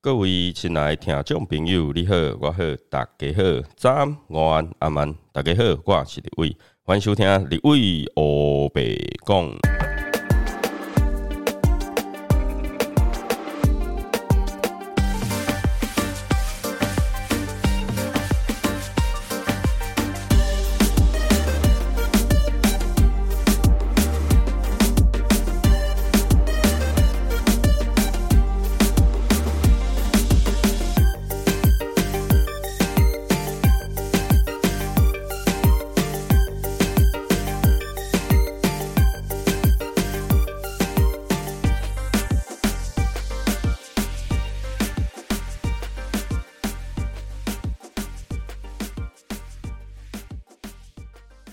各位亲爱的听众朋友，你好，我好，大家好，早安、午安、阿曼，大家好，我是李伟，欢迎收听李伟欧白讲。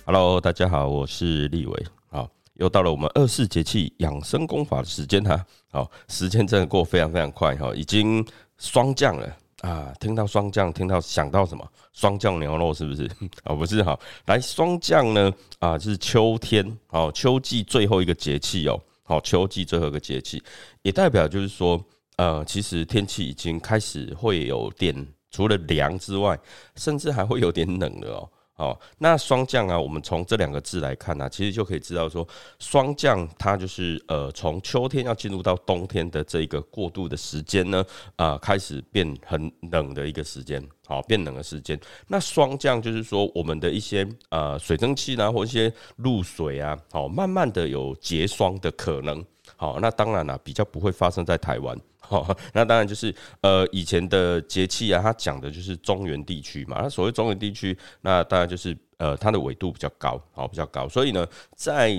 Hello，大家好，我是立伟。好，又到了我们二四节气养生功法的时间哈。好，时间真的过非常非常快哈，已经霜降了啊！听到霜降，听到想到什么？霜降牛肉是不是？啊，不是哈。来，霜降呢啊，就是秋天哦，秋季最后一个节气哦。好，秋季最后一个节气，也代表就是说，呃，其实天气已经开始会有点，除了凉之外，甚至还会有点冷了哦。哦，那霜降啊，我们从这两个字来看呢，其实就可以知道说，霜降它就是呃，从秋天要进入到冬天的这一个过渡的时间呢，啊，开始变很冷的一个时间，好，变冷的时间。那霜降就是说，我们的一些呃水蒸气呢，或一些露水啊，好，慢慢的有结霜的可能。好，那当然了，比较不会发生在台湾。好，那当然就是呃以前的节气啊，它讲的就是中原地区嘛。那所谓中原地区，那当然就是呃它的纬度比较高，好比较高。所以呢，在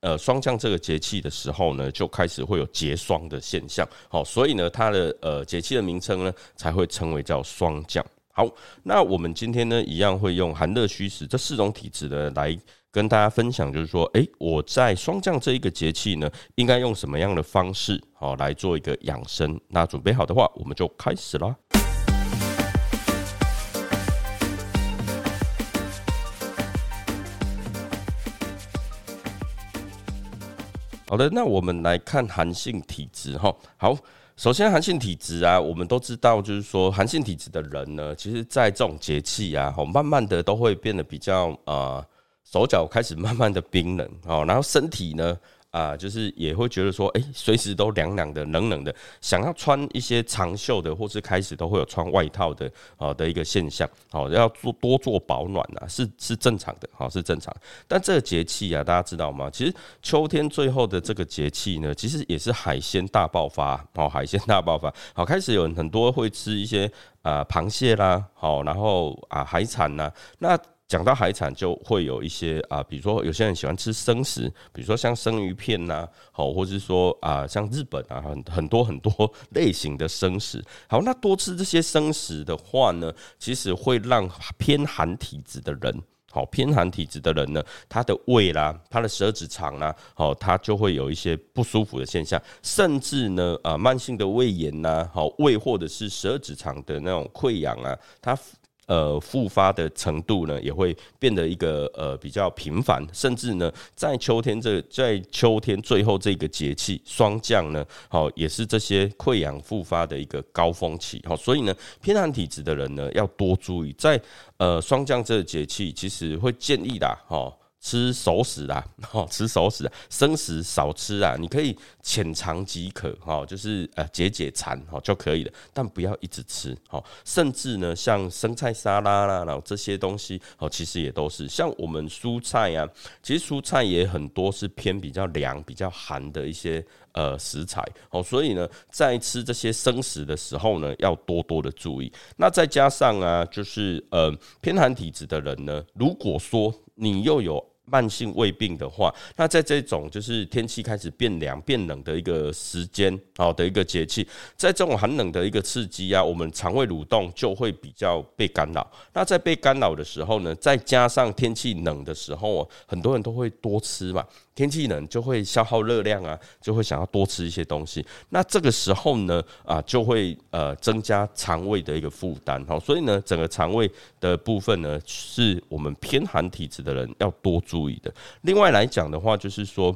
呃霜降这个节气的时候呢，就开始会有结霜的现象。好，所以呢，它的呃节气的名称呢，才会称为叫霜降。好，那我们今天呢，一样会用寒热虚实这四种体质呢来。跟大家分享，就是说，哎，我在霜降这一个节气呢，应该用什么样的方式，好来做一个养生？那准备好的话，我们就开始啦。好的，那我们来看寒性体质哈。好，首先寒性体质啊，我们都知道，就是说寒性体质的人呢，其实在这种节气啊，好，慢慢的都会变得比较啊。手脚开始慢慢的冰冷哦，然后身体呢啊，就是也会觉得说，哎，随时都凉凉的、冷冷的，想要穿一些长袖的，或是开始都会有穿外套的啊的一个现象，好，要做多做保暖啊，是是正常的，好是正常。但这个节气啊，大家知道吗？其实秋天最后的这个节气呢，其实也是海鲜大爆发，哦，海鲜大爆发，好，开始有很多会吃一些啊螃蟹啦，好，然后啊海产呐，那。讲到海产，就会有一些啊，比如说有些人喜欢吃生食，比如说像生鱼片呐，好，或者是说啊，像日本啊，很很多很多类型的生食。好，那多吃这些生食的话呢，其实会让偏寒体质的人，好，偏寒体质的人呢，他的胃啦，他的十二指肠啦，好，他就会有一些不舒服的现象，甚至呢，啊，慢性的胃炎呐，好，胃或者是十二指肠的那种溃疡啊，它。呃，复发的程度呢，也会变得一个呃比较频繁，甚至呢，在秋天这在秋天最后这个节气霜降呢，好也是这些溃疡复发的一个高峰期，好，所以呢，偏寒体质的人呢，要多注意，在呃霜降这个节气，其实会建议的，哈。吃熟食啦，哈，吃熟食，生食少吃啊。你可以浅尝即可，哈，就是呃解解馋，哈就可以了。但不要一直吃，哈。甚至呢，像生菜沙拉啦，然后这些东西，哦，其实也都是像我们蔬菜啊，其实蔬菜也很多是偏比较凉、比较寒的一些呃食材，哦，所以呢，在吃这些生食的时候呢，要多多的注意。那再加上啊，就是呃偏寒体质的人呢，如果说你又有慢性胃病的话，那在这种就是天气开始变凉、变冷的一个时间，好的一个节气，在这种寒冷的一个刺激啊，我们肠胃蠕动就会比较被干扰。那在被干扰的时候呢，再加上天气冷的时候，很多人都会多吃嘛。天气冷就会消耗热量啊，就会想要多吃一些东西。那这个时候呢，啊，就会呃增加肠胃的一个负担。好，所以呢，整个肠胃的部分呢，是我们偏寒体质的人要多注意的。另外来讲的话，就是说。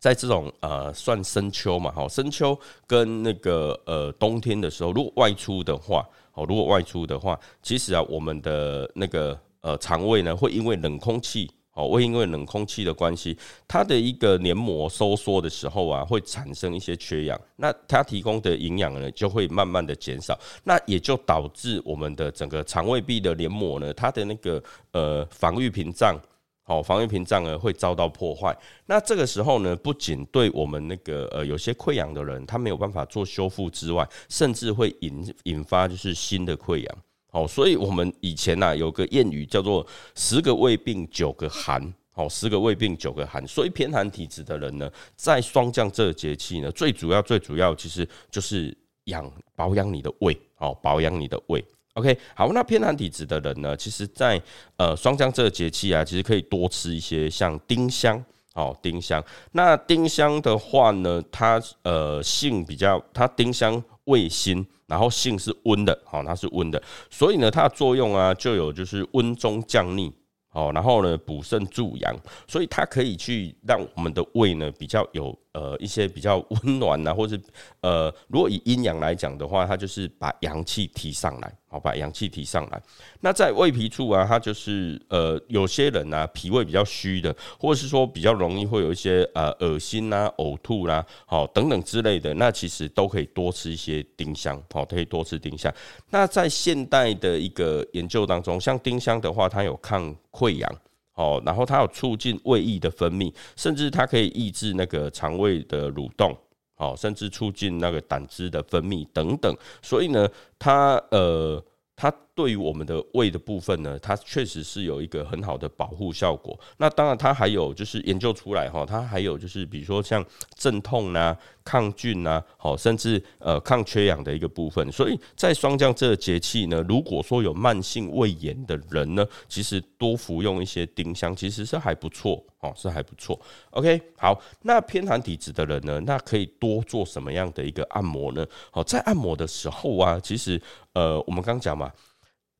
在这种呃算深秋嘛，哈，深秋跟那个呃冬天的时候，如果外出的话，哦，如果外出的话，其实啊，我们的那个呃肠胃呢，会因为冷空气。哦，会因为冷空气的关系，它的一个黏膜收缩的时候啊，会产生一些缺氧，那它提供的营养呢，就会慢慢的减少，那也就导致我们的整个肠胃壁的黏膜呢，它的那个呃防御屏障，好，防御屏障呢会遭到破坏。那这个时候呢，不仅对我们那个呃有些溃疡的人，他没有办法做修复之外，甚至会引引发就是新的溃疡。哦，所以我们以前呐有个谚语叫做“十个胃病九个寒”，哦，十个胃病九个寒。所以偏寒体质的人呢，在霜降这个节气呢，最主要最主要其实就是养保养你的胃，哦，保养你的胃。OK，好，那偏寒体质的人呢，其实在呃霜降这个节气啊，其实可以多吃一些像丁香，哦，丁香。那丁香的话呢，它呃性比较，它丁香味辛。然后性是温的，好，它是温的，所以呢，它的作用啊，就有就是温中降逆，好，然后呢，补肾助阳，所以它可以去让我们的胃呢比较有。呃，一些比较温暖呐，或是呃，如果以阴阳来讲的话，它就是把阳气提上来，好，把阳气提上来。那在胃脾处啊，它就是呃，有些人呢，脾胃比较虚的，或者是说比较容易会有一些呃恶心呐、呕吐啦，好等等之类的，那其实都可以多吃一些丁香，好，可以多吃丁香。那在现代的一个研究当中，像丁香的话，它有抗溃疡。哦，然后它有促进胃液的分泌，甚至它可以抑制那个肠胃的蠕动，哦，甚至促进那个胆汁的分泌等等。所以呢，它呃。它对于我们的胃的部分呢，它确实是有一个很好的保护效果。那当然，它还有就是研究出来哈，它还有就是比如说像镇痛啊、抗菌呐，好，甚至呃抗缺氧的一个部分。所以在霜降这个节气呢，如果说有慢性胃炎的人呢，其实多服用一些丁香，其实是还不错哦，是还不错。OK，好，那偏寒体质的人呢，那可以多做什么样的一个按摩呢？好，在按摩的时候啊，其实呃，我们刚讲嘛。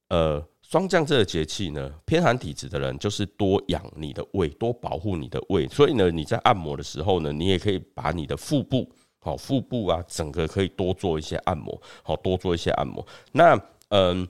呃，霜降这个节气呢，偏寒体质的人就是多养你的胃，多保护你的胃。所以呢，你在按摩的时候呢，你也可以把你的腹部，好腹部啊，整个可以多做一些按摩，好多做一些按摩。那嗯，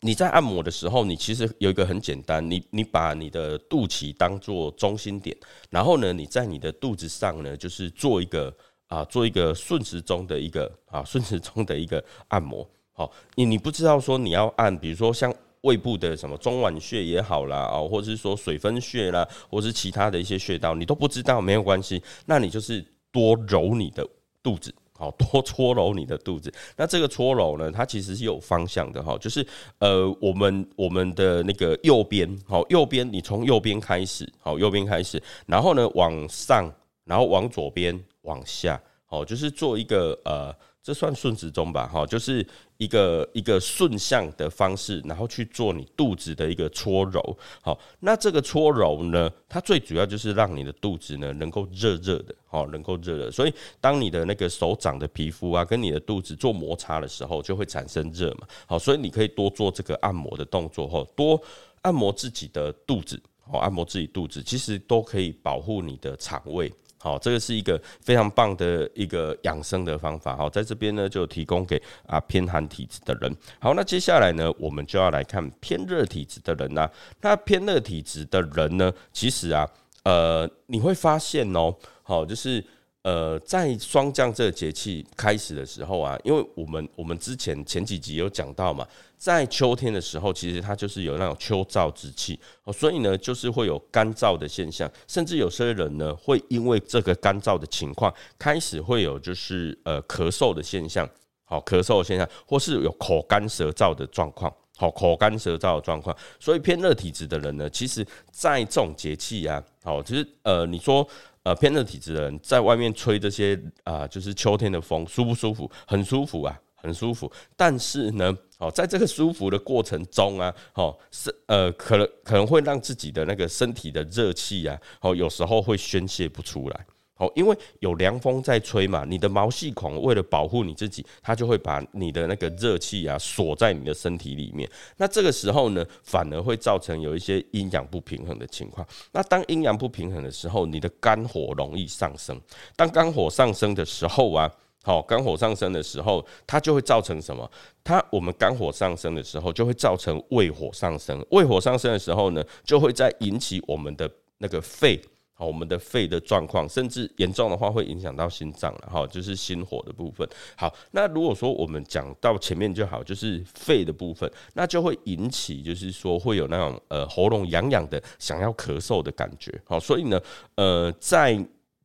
你在按摩的时候，你其实有一个很简单，你你把你的肚脐当做中心点，然后呢，你在你的肚子上呢，就是做一个啊，做一个顺时钟的一个啊，顺时钟的一个按摩。好，你你不知道说你要按，比如说像胃部的什么中脘穴也好啦，哦，或者是说水分穴啦，或是其他的一些穴道，你都不知道没有关系，那你就是多揉你的肚子，好，多搓揉你的肚子。那这个搓揉呢，它其实是有方向的哈，就是呃，我们我们的那个右边，好，右边你从右边开始，好，右边开始，然后呢往上，然后往左边往下，好，就是做一个呃。这算顺时钟吧，哈，就是一个一个顺向的方式，然后去做你肚子的一个搓揉。好，那这个搓揉呢，它最主要就是让你的肚子呢能够热热的，好，能够热热。所以当你的那个手掌的皮肤啊，跟你的肚子做摩擦的时候，就会产生热嘛。好，所以你可以多做这个按摩的动作，哈，多按摩自己的肚子，好，按摩自己肚子，其实都可以保护你的肠胃。好，这个是一个非常棒的一个养生的方法。好，在这边呢，就提供给啊偏寒体质的人。好，那接下来呢，我们就要来看偏热体质的人啊。那偏热体质的人呢，其实啊，呃，你会发现哦，好，就是。呃，在霜降这个节气开始的时候啊，因为我们我们之前前几集有讲到嘛，在秋天的时候，其实它就是有那种秋燥之气哦，所以呢，就是会有干燥的现象，甚至有些人呢，会因为这个干燥的情况，开始会有就是呃咳嗽的现象，好咳嗽的现象，或是有口干舌燥的状况，好口干舌燥的状况，所以偏热体质的人呢，其实在这种节气啊，好，其实呃，你说。呃，偏热体质的人在外面吹这些啊，就是秋天的风，舒不舒服？很舒服啊，很舒服。但是呢，哦，在这个舒服的过程中啊，哦，是呃，可能可能会让自己的那个身体的热气啊，哦，有时候会宣泄不出来。哦，因为有凉风在吹嘛，你的毛细孔为了保护你自己，它就会把你的那个热气啊锁在你的身体里面。那这个时候呢，反而会造成有一些阴阳不平衡的情况。那当阴阳不平衡的时候，你的肝火容易上升。当肝火上升的时候啊，好，肝火上升的时候，它就会造成什么？它我们肝火上升的时候，就会造成胃火上升。胃火上升的时候呢，就会在引起我们的那个肺。我们的肺的状况，甚至严重的话会影响到心脏了哈，就是心火的部分。好，那如果说我们讲到前面就好，就是肺的部分，那就会引起，就是说会有那种呃喉咙痒痒的，想要咳嗽的感觉。好，所以呢，呃，在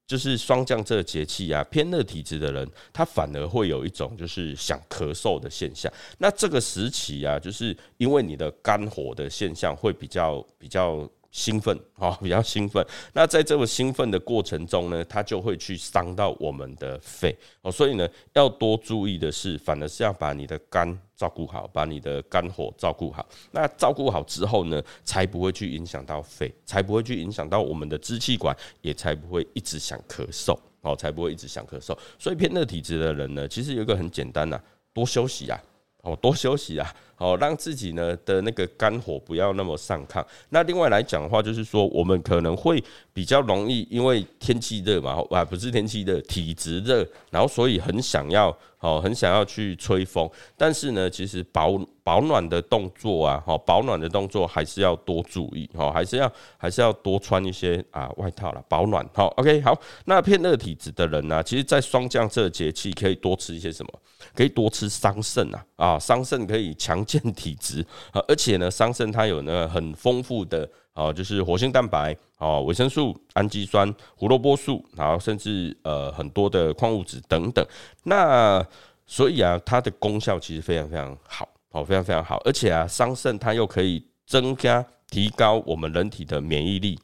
就是霜降这个节气啊，偏热体质的人，他反而会有一种就是想咳嗽的现象。那这个时期啊，就是因为你的肝火的现象会比较比较。兴奋啊，比较兴奋。那在这么兴奋的过程中呢，它就会去伤到我们的肺哦。所以呢，要多注意的是，反而是要把你的肝照顾好，把你的肝火照顾好。那照顾好之后呢，才不会去影响到肺，才不会去影响到我们的支气管，也才不会一直想咳嗽哦，才不会一直想咳嗽。所以偏热体质的人呢，其实有一个很简单呐，多休息啊，哦，多休息啊。哦，让自己呢的那个肝火不要那么上亢。那另外来讲的话，就是说我们可能会比较容易，因为天气热嘛，啊不是天气热，体质热，然后所以很想要，哦很想要去吹风。但是呢，其实保保暖的动作啊，哈保暖的动作还是要多注意，哈还是要还是要多穿一些啊外套了，保暖。好，OK，好。那偏热体质的人呢，其实，在霜降这节气可以多吃一些什么？可以多吃桑葚啊，啊桑葚可以强。健体质，而且呢，桑葚它有那个很丰富的啊，就是活性蛋白啊、维生素、氨基酸、胡萝卜素，然后甚至呃很多的矿物质等等。那所以啊，它的功效其实非常非常好，好非常非常好。而且啊，桑葚它又可以增加、提高我们人体的免疫力。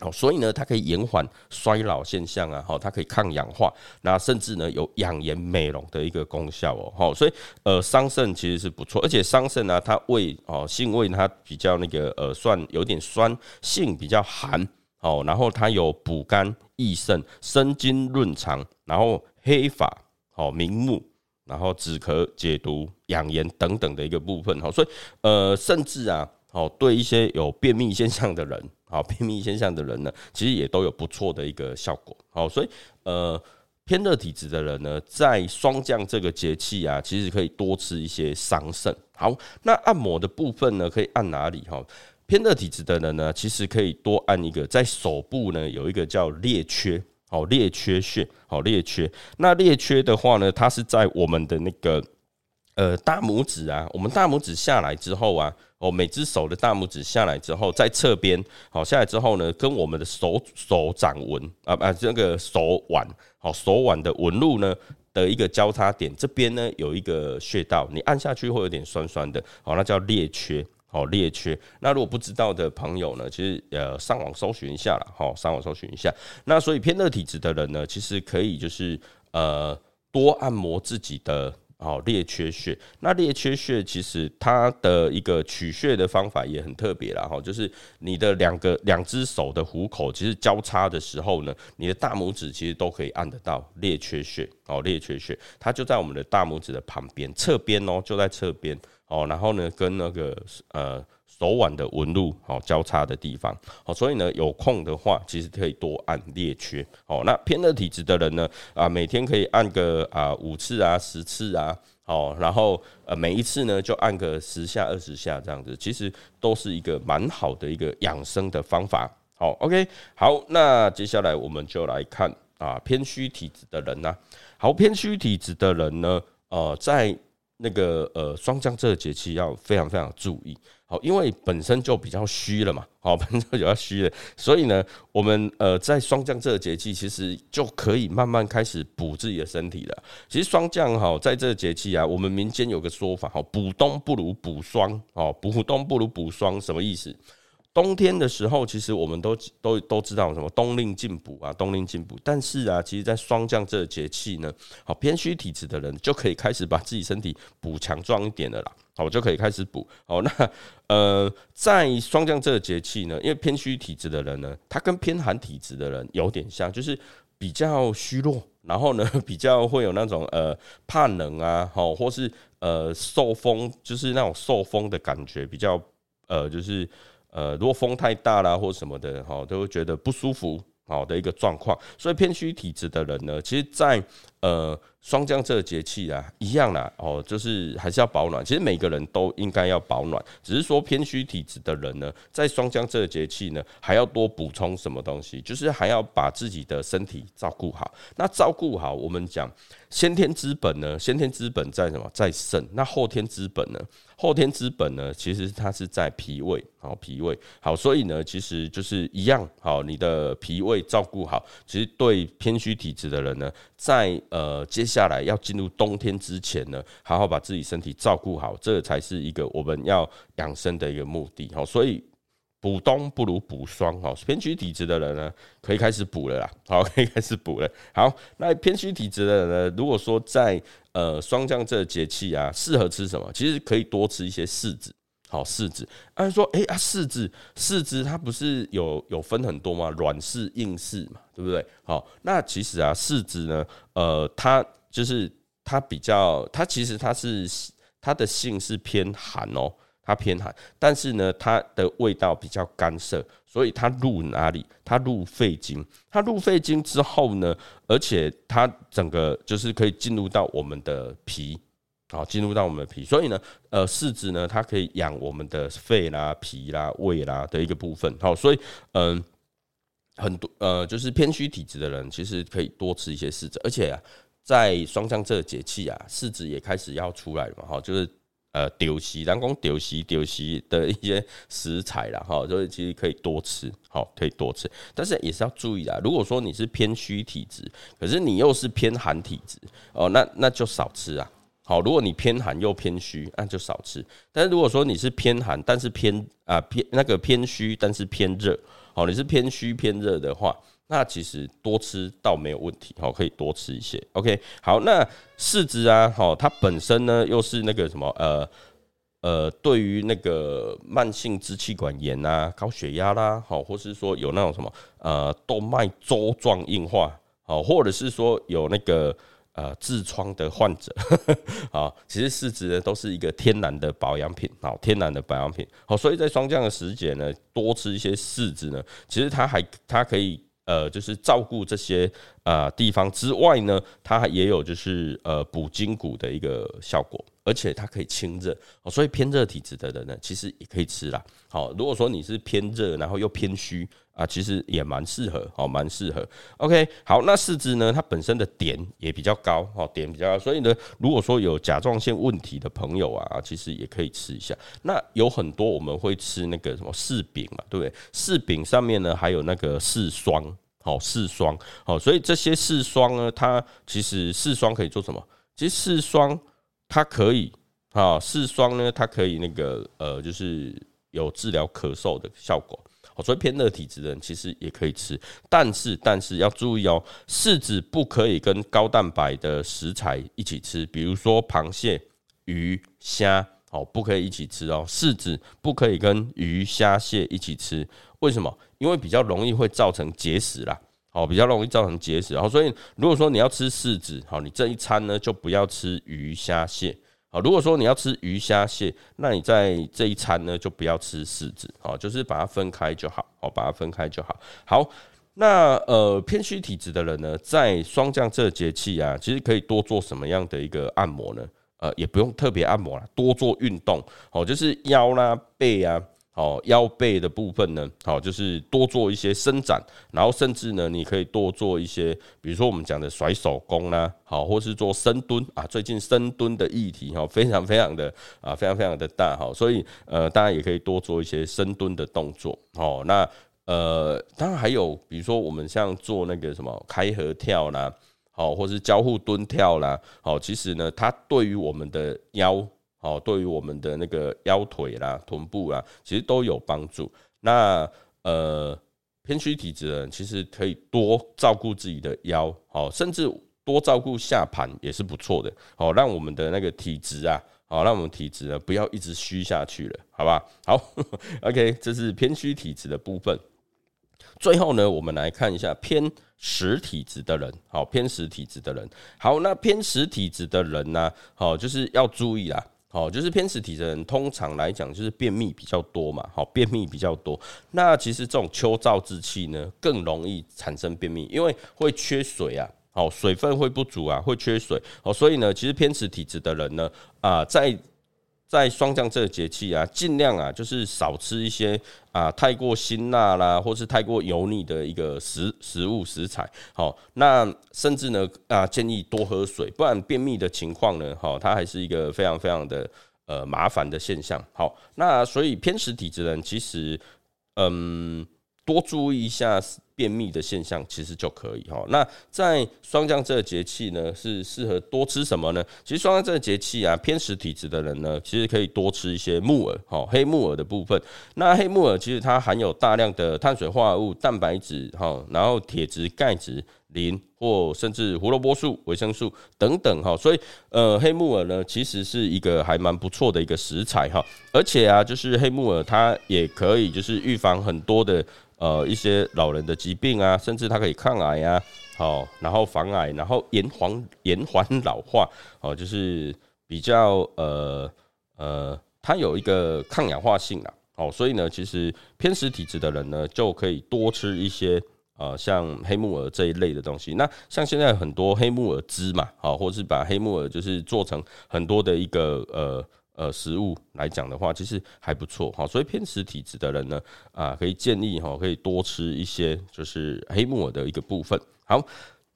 哦，所以呢，它可以延缓衰老现象啊，哈，它可以抗氧化，那甚至呢有养颜美容的一个功效哦，好，所以呃，桑葚其实是不错，而且桑葚呢，它味哦性味它比较那个呃算有点酸性比较寒哦，然后它有补肝益肾、生津润肠，然后黑发哦明目，然后止咳解毒养颜等等的一个部分哈，所以呃，甚至啊，哦对一些有便秘现象的人。好，便秘现象的人呢，其实也都有不错的一个效果。好，所以呃，偏热体质的人呢，在霜降这个节气啊，其实可以多吃一些桑葚。好，那按摩的部分呢，可以按哪里？哈，偏热体质的人呢，其实可以多按一个，在手部呢有一个叫列缺，好列缺穴，好列缺。那列缺的话呢，它是在我们的那个呃大拇指啊，我们大拇指下来之后啊。哦，每只手的大拇指下来之后，在侧边，好下来之后呢，跟我们的手手掌纹啊啊，这个手腕，好手腕的纹路呢的一个交叉点，这边呢有一个穴道，你按下去会有点酸酸的，好，那叫裂缺，好裂缺。那如果不知道的朋友呢，其实呃上网搜寻一下了，好上网搜寻一下。那所以偏热体质的人呢，其实可以就是呃多按摩自己的。哦，列缺穴。那列缺穴其实它的一个取穴的方法也很特别啦，哈，就是你的两个两只手的虎口其实交叉的时候呢，你的大拇指其实都可以按得到列缺穴。哦，列缺穴，它就在我们的大拇指的旁边侧边哦，就在侧边哦。然后呢，跟那个呃。手腕的纹路好交叉的地方好，所以呢有空的话，其实可以多按列缺哦。那偏热体质的人呢啊，每天可以按个啊五次啊十次啊，好，然后呃每一次呢就按个十下二十下这样子，其实都是一个蛮好的一个养生的方法。好，OK，好，那接下来我们就来看啊偏虚体质的人呢，好偏虚体质的人呢，呃在那个呃霜降这个节气要非常非常注意。好，因为本身就比较虚了嘛，好，本身就比较虚了，所以呢，我们呃在霜降这个节气，其实就可以慢慢开始补自己的身体了。其实霜降哈，在这个节气啊，我们民间有个说法，哈，补冬不如补霜，哦，补冬不如补霜，什么意思？冬天的时候，其实我们都都都知道什么冬令进补啊，冬令进补。但是啊，其实，在霜降这个节气呢，好偏虚体质的人就可以开始把自己身体补强壮一点的啦。好，就可以开始补。好，那呃，在霜降这个节气呢，因为偏虚体质的人呢，他跟偏寒体质的人有点像，就是比较虚弱，然后呢比较会有那种呃怕冷啊，好，或是呃受风，就是那种受风的感觉比较呃就是呃如果风太大啦或什么的，哈，都会觉得不舒服。好的一个状况，所以偏虚体质的人呢，其实，在呃霜降这个节气啊，一样啦，哦，就是还是要保暖。其实每个人都应该要保暖，只是说偏虚体质的人呢，在霜降这个节气呢，还要多补充什么东西，就是还要把自己的身体照顾好。那照顾好，我们讲先天之本呢，先天之本在什么？在肾。那后天之本呢？后天之本呢，其实它是在脾胃，好脾胃好，所以呢，其实就是一样，好你的脾胃照顾好，其实对偏虚体质的人呢，在呃接下来要进入冬天之前呢，好好把自己身体照顾好，这才是一个我们要养生的一个目的，好，所以。补冬不如补霜，哈，偏虚体质的人呢，可以开始补了啦，好，可以开始补了。好，那偏虚体质的人呢，如果说在呃霜降这个节气啊，适合吃什么？其实可以多吃一些柿子，好柿子。按说，哎啊，柿子，柿子它不是有有分很多吗？软柿、硬柿嘛，对不对？好，那其实啊，柿子呢，呃，它就是它比较，它其实它是它的性是偏寒哦。它偏寒，但是呢，它的味道比较干涩，所以它入哪里？它入肺经。它入肺经之后呢，而且它整个就是可以进入到我们的脾，好，进入到我们的脾。所以呢，呃，柿子呢，它可以养我们的肺啦、脾啦、胃啦的一个部分。好，所以嗯，很多呃，就是偏虚体质的人，其实可以多吃一些柿子。而且啊，在霜降这个节气啊，柿子也开始要出来了嘛，哈，就是。呃，丢席，人工丢席丢席的一些食材啦，哈，所以其实可以多吃，好，可以多吃，但是也是要注意啊。如果说你是偏虚体质，可是你又是偏寒体质，哦，那那就少吃啊。好，如果你偏寒又偏虚，那就少吃。但是如果说你是偏寒，但是偏啊偏那个偏虚，但是偏热，好，你是偏虚偏热的话。那其实多吃倒没有问题，好，可以多吃一些。OK，好，那柿子啊，好，它本身呢又是那个什么，呃呃，对于那个慢性支气管炎啊、高血压啦，好，或是说有那种什么呃动脉粥状硬化，好，或者是说有那个呃痔疮的患者，啊，其实柿子呢都是一个天然的保养品，好，天然的保养品，好，所以在霜降的时节呢，多吃一些柿子呢，其实它还它可以。呃，就是照顾这些呃地方之外呢，它也有就是呃补筋骨的一个效果，而且它可以清热，所以偏热体质的人呢，其实也可以吃啦。好，如果说你是偏热，然后又偏虚。啊，其实也蛮适合，哦，蛮适合。OK，好，那四肢呢，它本身的点也比较高，哦，点比较高，所以呢，如果说有甲状腺问题的朋友啊，其实也可以吃一下。那有很多我们会吃那个什么柿饼嘛，对不对？柿饼上面呢还有那个柿霜，好，柿霜，好，所以这些柿霜呢，它其实柿霜可以做什么？其实柿霜它可以，啊，柿霜呢，它可以那个呃，就是有治疗咳嗽的效果。哦所以偏热体质的人其实也可以吃，但是但是要注意哦，柿子不可以跟高蛋白的食材一起吃，比如说螃蟹、鱼、虾，哦，不可以一起吃哦。柿子不可以跟鱼、虾、蟹一起吃，为什么？因为比较容易会造成结石啦，哦，比较容易造成结石。然后，所以如果说你要吃柿子，好，你这一餐呢就不要吃鱼、虾、蟹。好，如果说你要吃鱼虾蟹，那你在这一餐呢就不要吃柿子，好，就是把它分开就好，好，把它分开就好。好，那呃偏虚体质的人呢，在霜降这节气啊，其实可以多做什么样的一个按摩呢？呃，也不用特别按摩了，多做运动，好，就是腰啦、背啊。哦，腰背的部分呢，好，就是多做一些伸展，然后甚至呢，你可以多做一些，比如说我们讲的甩手功啦，好，或是做深蹲啊。最近深蹲的议题哈，非常非常的啊，非常非常的大哈，所以呃，大家也可以多做一些深蹲的动作。哦，那呃，当然还有，比如说我们像做那个什么开合跳啦，好，或是交互蹲跳啦，好，其实呢，它对于我们的腰。好，对于我们的那个腰腿啦、臀部啦，其实都有帮助。那呃，偏虚体质的人其实可以多照顾自己的腰，好，甚至多照顾下盘也是不错的。好，让我们的那个体质啊，好，让我们体质呢不要一直虚下去了，好吧？好，OK，这是偏虚体质的部分。最后呢，我们来看一下偏实体质的人，好，偏实体质的人，好，那偏实体质的人呢，好，就是要注意啦。好，就是偏食体质的人，通常来讲就是便秘比较多嘛。好，便秘比较多，那其实这种秋燥之气呢，更容易产生便秘，因为会缺水啊。好，水分会不足啊，会缺水。哦，所以呢，其实偏食体质的人呢，啊，在在霜降这个节气啊，尽量啊，就是少吃一些啊太过辛辣啦，或是太过油腻的一个食食物食材。好，那甚至呢啊，建议多喝水，不然便秘的情况呢，好，它还是一个非常非常的呃麻烦的现象。好，那所以偏食体质人其实嗯，多注意一下。便秘的现象其实就可以哈。那在霜降这个节气呢，是适合多吃什么呢？其实霜降这个节气啊，偏食体质的人呢，其实可以多吃一些木耳，哈，黑木耳的部分。那黑木耳其实它含有大量的碳水化合物、蛋白质，哈，然后铁质、钙质、磷或甚至胡萝卜素、维生素等等，哈。所以呃，黑木耳呢，其实是一个还蛮不错的一个食材，哈。而且啊，就是黑木耳它也可以就是预防很多的。呃，一些老人的疾病啊，甚至它可以抗癌啊，好，然后防癌，然后延缓延缓老化，哦，就是比较呃呃，它有一个抗氧化性啊，哦，所以呢，其实偏食体质的人呢，就可以多吃一些呃，像黑木耳这一类的东西。那像现在很多黑木耳汁嘛，好，或是把黑木耳就是做成很多的一个呃。呃，食物来讲的话，其实还不错哈，所以偏食体质的人呢，啊，可以建议哈，可以多吃一些就是黑木耳的一个部分。好，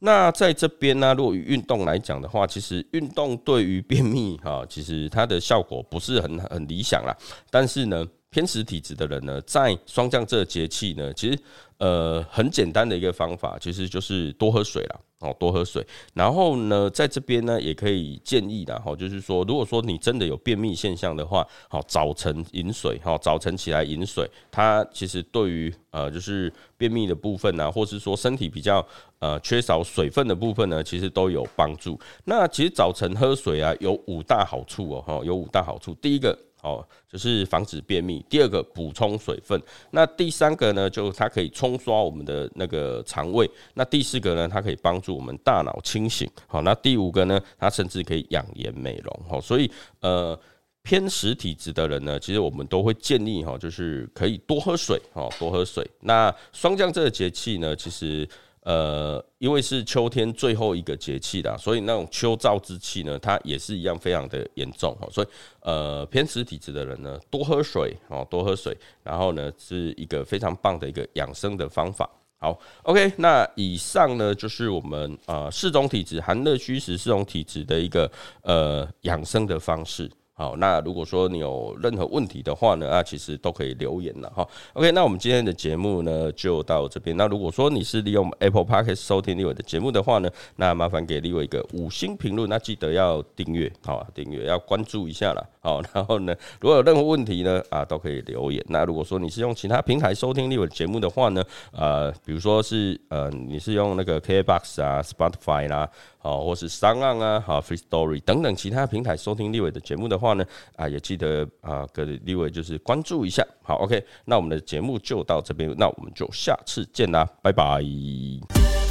那在这边呢，如果运动来讲的话，其实运动对于便秘哈，其实它的效果不是很很理想啦。但是呢，偏食体质的人呢，在霜降这节气呢，其实。呃，很简单的一个方法，其实就是多喝水了哦，多喝水。然后呢，在这边呢，也可以建议的哈，就是说，如果说你真的有便秘现象的话，好，早晨饮水哈，早晨起来饮水，它其实对于呃，就是便秘的部分呢，或是说身体比较呃缺少水分的部分呢，其实都有帮助。那其实早晨喝水啊，有五大好处哦，哈，有五大好处。第一个。哦，就是防止便秘。第二个，补充水分。那第三个呢，就它可以冲刷我们的那个肠胃。那第四个呢，它可以帮助我们大脑清醒。好，那第五个呢，它甚至可以养颜美容。好，所以呃，偏食体质的人呢，其实我们都会建议哈，就是可以多喝水。哦，多喝水。那霜降这个节气呢，其实。呃，因为是秋天最后一个节气啦，所以那种秋燥之气呢，它也是一样非常的严重哈。所以，呃，偏食体质的人呢，多喝水哦，多喝水，然后呢，是一个非常棒的一个养生的方法。好，OK，那以上呢就是我们呃四种体质寒热虚实四种体质的一个呃养生的方式。好，那如果说你有任何问题的话呢，啊，其实都可以留言了哈。OK，那我们今天的节目呢就到这边。那如果说你是利用 Apple Podcast 收听立伟的节目的话呢，那麻烦给立伟一个五星评论，那记得要订阅，好，订阅要关注一下了。好，然后呢，如果有任何问题呢，啊，都可以留言。那如果说你是用其他平台收听立伟的节目的话呢，呃，比如说是呃，你是用那个 KBox 啊、Spotify 啦。好，或是商案啊，好，Free Story 等等其他平台收听立伟的节目的话话呢，啊，也记得啊，各位就是关注一下。好，OK，那我们的节目就到这边，那我们就下次见啦，拜拜。